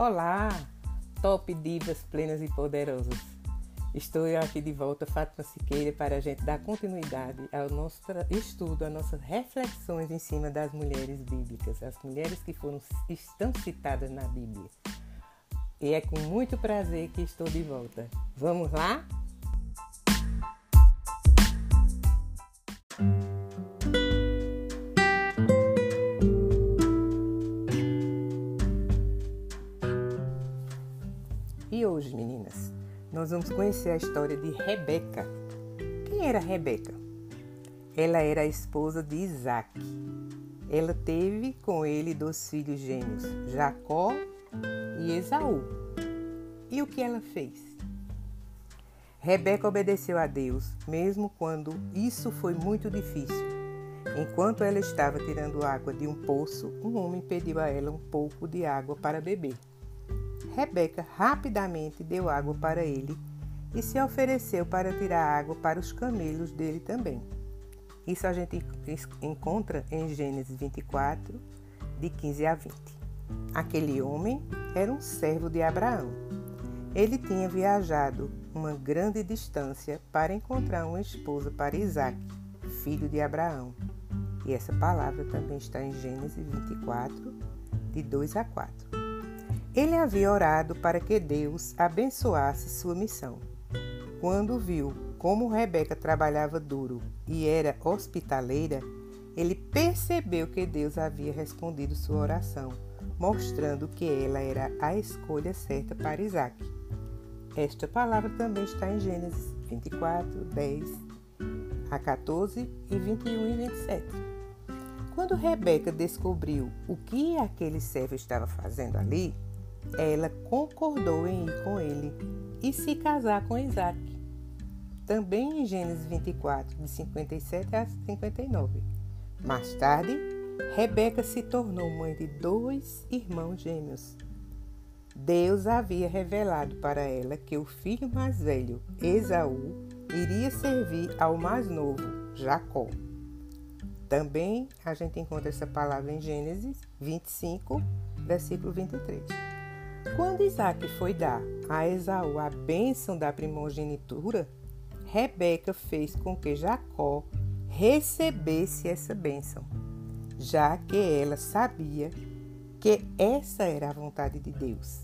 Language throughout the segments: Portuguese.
Olá, top divas plenas e poderosas. Estou aqui de volta, Fátima Siqueira, para a gente dar continuidade ao nosso estudo, às nossas reflexões em cima das mulheres bíblicas, as mulheres que foram, estão citadas na Bíblia. E é com muito prazer que estou de volta. Vamos lá? Nós vamos conhecer a história de Rebeca. Quem era Rebeca? Ela era a esposa de Isaac. Ela teve com ele dois filhos gêmeos, Jacó e Esaú. E o que ela fez? Rebeca obedeceu a Deus, mesmo quando isso foi muito difícil. Enquanto ela estava tirando água de um poço, um homem pediu a ela um pouco de água para beber. Rebeca rapidamente deu água para ele e se ofereceu para tirar água para os camelos dele também. Isso a gente encontra em Gênesis 24, de 15 a 20. Aquele homem era um servo de Abraão. Ele tinha viajado uma grande distância para encontrar uma esposa para Isaac, filho de Abraão. E essa palavra também está em Gênesis 24, de 2 a 4. Ele havia orado para que Deus abençoasse sua missão. Quando viu como Rebeca trabalhava duro e era hospitaleira, ele percebeu que Deus havia respondido sua oração, mostrando que ela era a escolha certa para Isaac. Esta palavra também está em Gênesis 24, 10 a 14 e 21 e 27. Quando Rebeca descobriu o que aquele servo estava fazendo ali, ela concordou em ir com ele e se casar com Isaac. Também em Gênesis 24, de 57 a 59. Mais tarde, Rebeca se tornou mãe de dois irmãos gêmeos. Deus havia revelado para ela que o filho mais velho, Esaú, iria servir ao mais novo, Jacó. Também a gente encontra essa palavra em Gênesis 25, versículo 23. Quando Isaac foi dar a Esaú a bênção da primogenitura, Rebeca fez com que Jacó recebesse essa bênção, já que ela sabia que essa era a vontade de Deus.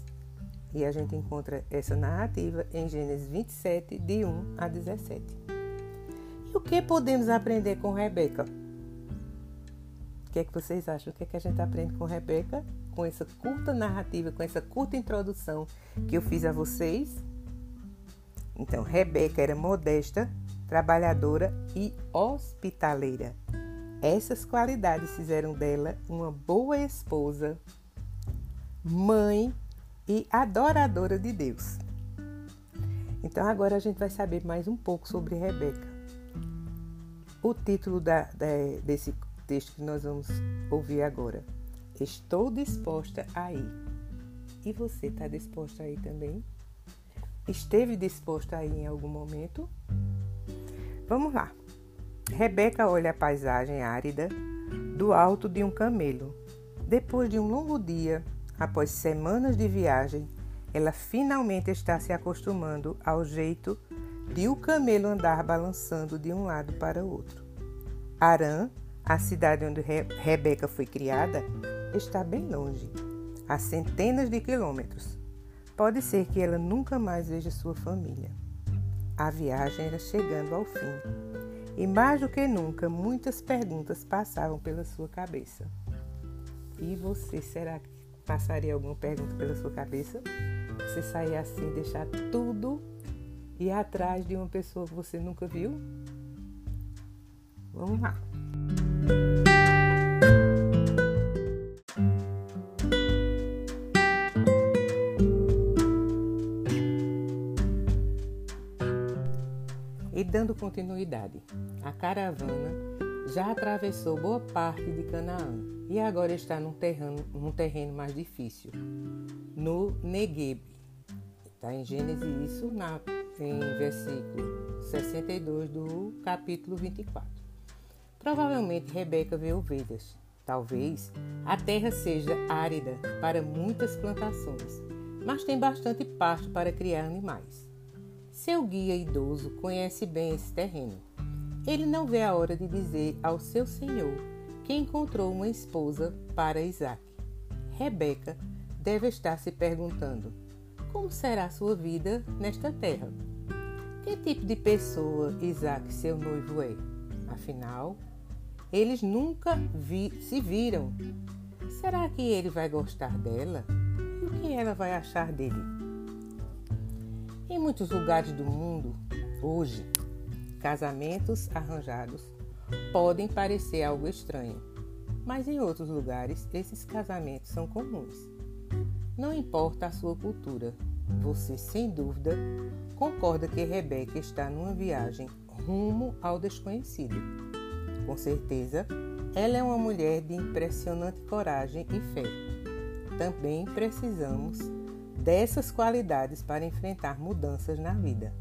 E a gente encontra essa narrativa em Gênesis 27, de 1 a 17. E o que podemos aprender com Rebeca? O que é que vocês acham? O que é que a gente aprende com Rebeca? Com essa curta narrativa, com essa curta introdução que eu fiz a vocês. Então, Rebeca era modesta, trabalhadora e hospitaleira. Essas qualidades fizeram dela uma boa esposa, mãe e adoradora de Deus. Então, agora a gente vai saber mais um pouco sobre Rebeca. O título da, da, desse texto que nós vamos ouvir agora Estou disposta a ir. E você está disposta a ir também? Esteve disposta a ir em algum momento? Vamos lá. Rebeca olha a paisagem árida do alto de um camelo. Depois de um longo dia, após semanas de viagem, ela finalmente está se acostumando ao jeito de o camelo andar balançando de um lado para o outro. Arã, a cidade onde Re Rebeca foi criada, está bem longe, a centenas de quilômetros. Pode ser que ela nunca mais veja sua família. A viagem era chegando ao fim e, mais do que nunca, muitas perguntas passavam pela sua cabeça. E você, será que passaria alguma pergunta pela sua cabeça? Você sair assim, deixar tudo e ir atrás de uma pessoa que você nunca viu? Vamos lá. Dando continuidade, a caravana já atravessou boa parte de Canaã e agora está num terreno, num terreno mais difícil, no Negueb. Está em Gênesis isso na, em versículo 62 do capítulo 24. Provavelmente Rebeca vê ovelhas Talvez a terra seja árida para muitas plantações, mas tem bastante pasto para criar animais. Seu guia idoso conhece bem esse terreno. Ele não vê a hora de dizer ao seu senhor que encontrou uma esposa para Isaac. Rebeca deve estar se perguntando: como será sua vida nesta terra? Que tipo de pessoa Isaac, seu noivo, é? Afinal, eles nunca vi se viram. Será que ele vai gostar dela? E o que ela vai achar dele? Em muitos lugares do mundo, hoje, casamentos arranjados podem parecer algo estranho, mas em outros lugares esses casamentos são comuns. Não importa a sua cultura, você sem dúvida concorda que Rebeca está numa viagem rumo ao desconhecido. Com certeza, ela é uma mulher de impressionante coragem e fé. Também precisamos dessas qualidades para enfrentar mudanças na vida.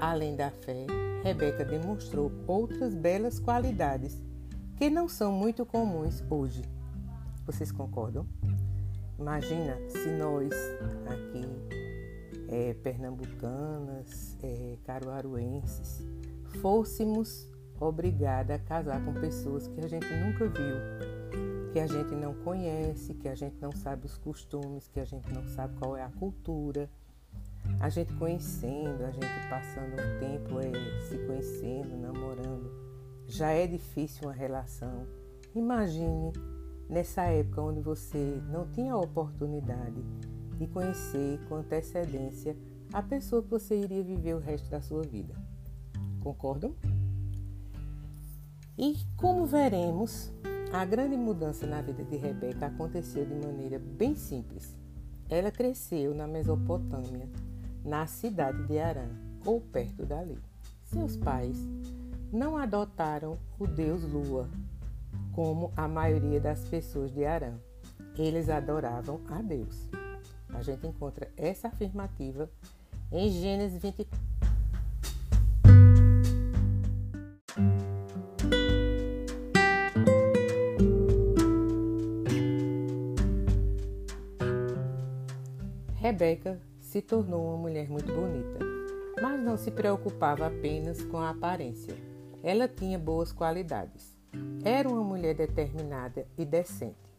Além da fé, Rebeca demonstrou outras belas qualidades que não são muito comuns hoje. Vocês concordam? Imagina se nós aqui, é, pernambucanas, é, caruaruenses, fôssemos obrigadas a casar com pessoas que a gente nunca viu, que a gente não conhece, que a gente não sabe os costumes, que a gente não sabe qual é a cultura a gente conhecendo, a gente passando um tempo é, se conhecendo, namorando, já é difícil uma relação. Imagine nessa época onde você não tinha a oportunidade de conhecer com antecedência a pessoa que você iria viver o resto da sua vida. Concordam? E como veremos, a grande mudança na vida de Rebeca aconteceu de maneira bem simples. Ela cresceu na Mesopotâmia na cidade de Arã, ou perto dali. Seus pais não adotaram o deus Lua, como a maioria das pessoas de Arã. Eles adoravam a Deus. A gente encontra essa afirmativa em Gênesis 24. Rebeca se tornou uma mulher muito bonita, mas não se preocupava apenas com a aparência. Ela tinha boas qualidades. Era uma mulher determinada e decente.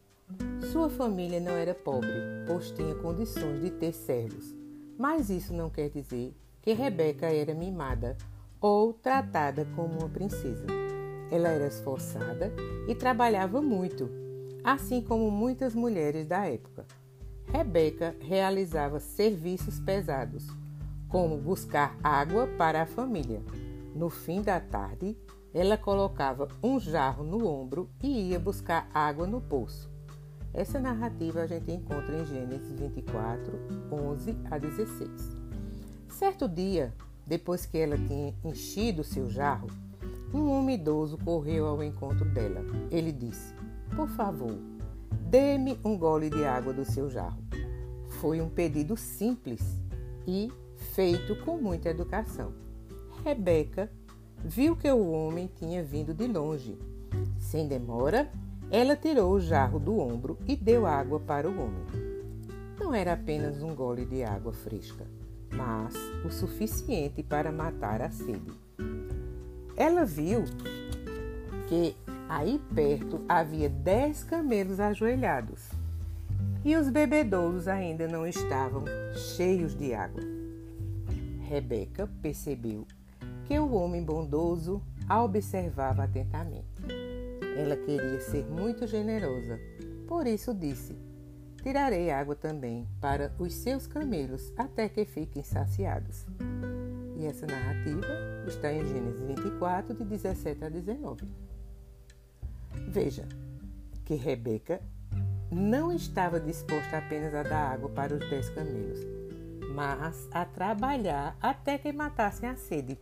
Sua família não era pobre, pois tinha condições de ter servos, mas isso não quer dizer que Rebeca era mimada ou tratada como uma princesa. Ela era esforçada e trabalhava muito, assim como muitas mulheres da época. Rebeca realizava serviços pesados, como buscar água para a família. No fim da tarde, ela colocava um jarro no ombro e ia buscar água no poço. Essa narrativa a gente encontra em Gênesis 24, 11 a 16. Certo dia, depois que ela tinha enchido seu jarro, um homem idoso correu ao encontro dela. Ele disse: Por favor, Dê-me um gole de água do seu jarro. Foi um pedido simples e feito com muita educação. Rebeca viu que o homem tinha vindo de longe. Sem demora, ela tirou o jarro do ombro e deu água para o homem. Não era apenas um gole de água fresca, mas o suficiente para matar a sede. Ela viu que Aí perto havia dez camelos ajoelhados e os bebedouros ainda não estavam cheios de água. Rebeca percebeu que o homem bondoso a observava atentamente. Ela queria ser muito generosa, por isso disse: Tirarei água também para os seus camelos até que fiquem saciados. E essa narrativa está em Gênesis 24, de 17 a 19. Veja que Rebeca não estava disposta apenas a dar água para os dez camelos, mas a trabalhar até que matassem a sede.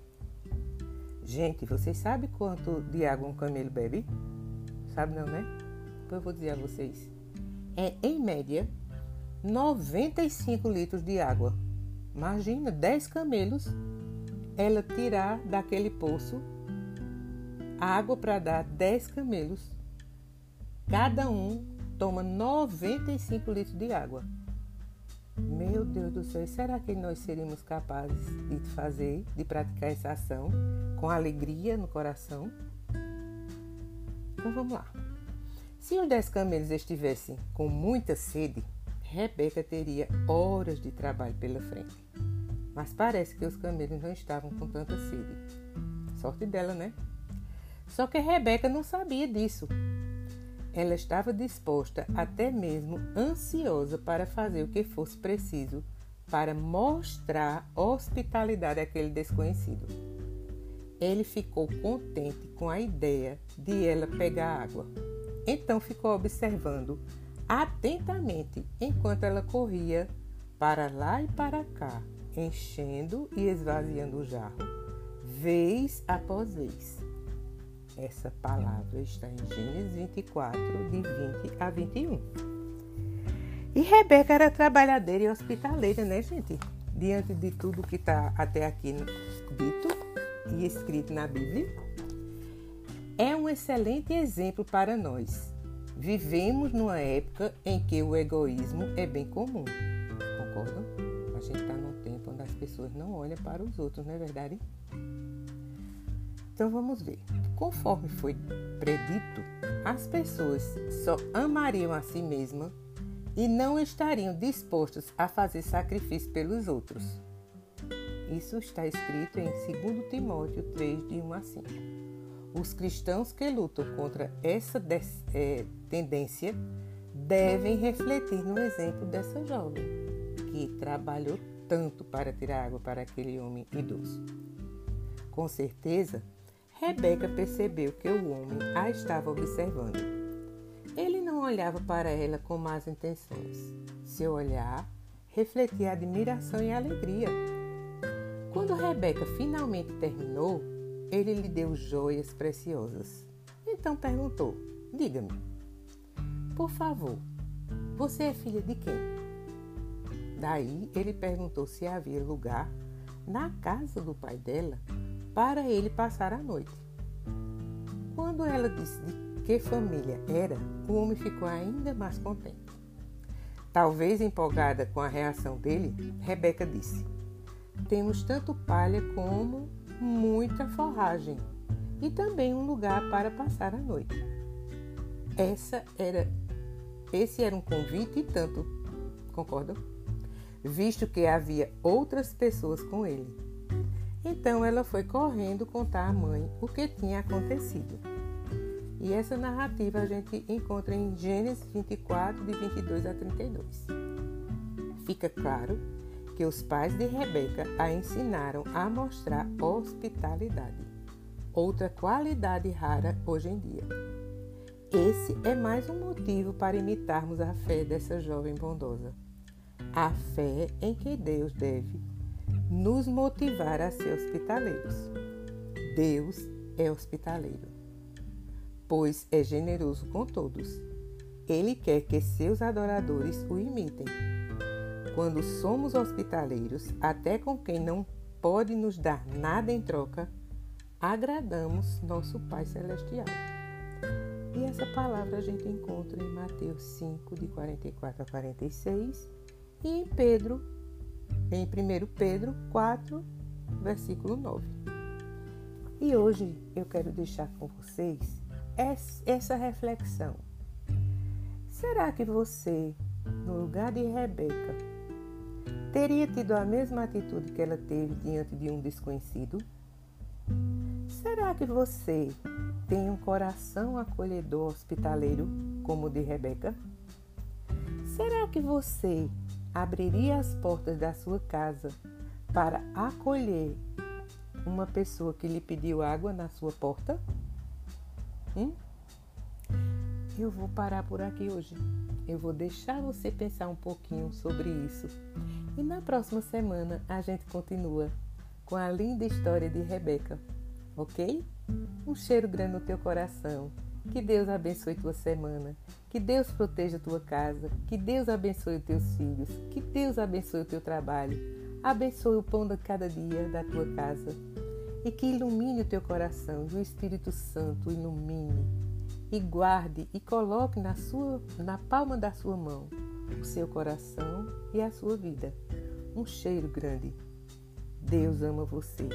Gente, vocês sabem quanto de água um camelo bebe? Sabe não, né? Então eu vou dizer a vocês. É, em média, 95 litros de água. Imagina, 10 camelos ela tirar daquele poço água para dar 10 camelos. cada um toma 95 litros de água. Meu Deus do céu, será que nós seríamos capazes de fazer, de praticar essa ação com alegria no coração? Então vamos lá. Se os dez camelos estivessem com muita sede, Rebeca teria horas de trabalho pela frente. Mas parece que os camelos não estavam com tanta sede. Sorte dela, né? Só que Rebeca não sabia disso. Ela estava disposta, até mesmo ansiosa, para fazer o que fosse preciso para mostrar hospitalidade àquele desconhecido. Ele ficou contente com a ideia de ela pegar água. Então ficou observando atentamente enquanto ela corria para lá e para cá, enchendo e esvaziando o jarro, vez após vez. Essa palavra está em Gênesis 24, de 20 a 21. E Rebeca era trabalhadeira e hospitaleira, né, gente? Diante de tudo que está até aqui dito e escrito na Bíblia, é um excelente exemplo para nós Vivemos numa época em que o egoísmo é bem comum, concordam? A gente está num tempo onde as pessoas não olham para os outros, não é verdade? Então vamos ver. Conforme foi predito, as pessoas só amariam a si mesmas e não estariam dispostas a fazer sacrifício pelos outros. Isso está escrito em 2 Timóteo 3, de 1 a 5. Os cristãos que lutam contra essa é, tendência devem refletir no exemplo dessa jovem que trabalhou tanto para tirar água para aquele homem idoso. Com certeza, Rebeca percebeu que o homem a estava observando. Ele não olhava para ela com más intenções. Seu olhar refletia admiração e alegria. Quando Rebeca finalmente terminou, ele lhe deu joias preciosas. Então perguntou: Diga-me, por favor, você é filha de quem? Daí ele perguntou se havia lugar na casa do pai dela para ele passar a noite. Quando ela disse de que família era, o homem ficou ainda mais contente. Talvez empolgada com a reação dele, Rebeca disse: Temos tanto palha como muita forragem e também um lugar para passar a noite. Essa era, esse era um convite e tanto, concordam? Visto que havia outras pessoas com ele. Então ela foi correndo contar à mãe o que tinha acontecido. E essa narrativa a gente encontra em Gênesis 24, de 22 a 32. Fica claro que os pais de Rebeca a ensinaram a mostrar hospitalidade, outra qualidade rara hoje em dia. Esse é mais um motivo para imitarmos a fé dessa jovem bondosa. A fé em que Deus deve nos motivar a ser hospitaleiros. Deus é hospitaleiro, pois é generoso com todos. Ele quer que seus adoradores o imitem quando somos hospitaleiros, até com quem não pode nos dar nada em troca, agradamos nosso Pai Celestial. E essa palavra a gente encontra em Mateus 5, de 44 a 46, e em Pedro, em 1 Pedro 4, versículo 9. E hoje eu quero deixar com vocês essa reflexão. Será que você, no lugar de Rebeca, teria tido a mesma atitude que ela teve diante de um desconhecido? Será que você tem um coração acolhedor hospitaleiro como o de Rebeca? Será que você abriria as portas da sua casa para acolher uma pessoa que lhe pediu água na sua porta? Hum? Eu vou parar por aqui hoje. Eu vou deixar você pensar um pouquinho sobre isso. E na próxima semana a gente continua com a linda história de Rebeca, ok? Um cheiro grande no teu coração. Que Deus abençoe tua semana. Que Deus proteja a tua casa, que Deus abençoe os teus filhos, que Deus abençoe o teu trabalho, abençoe o pão de cada dia da tua casa e que ilumine o teu coração e o Espírito Santo ilumine e guarde e coloque na sua na palma da sua mão o seu coração e a sua vida. Um cheiro grande. Deus ama você.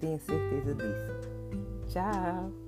Tenha certeza disso. Tchau.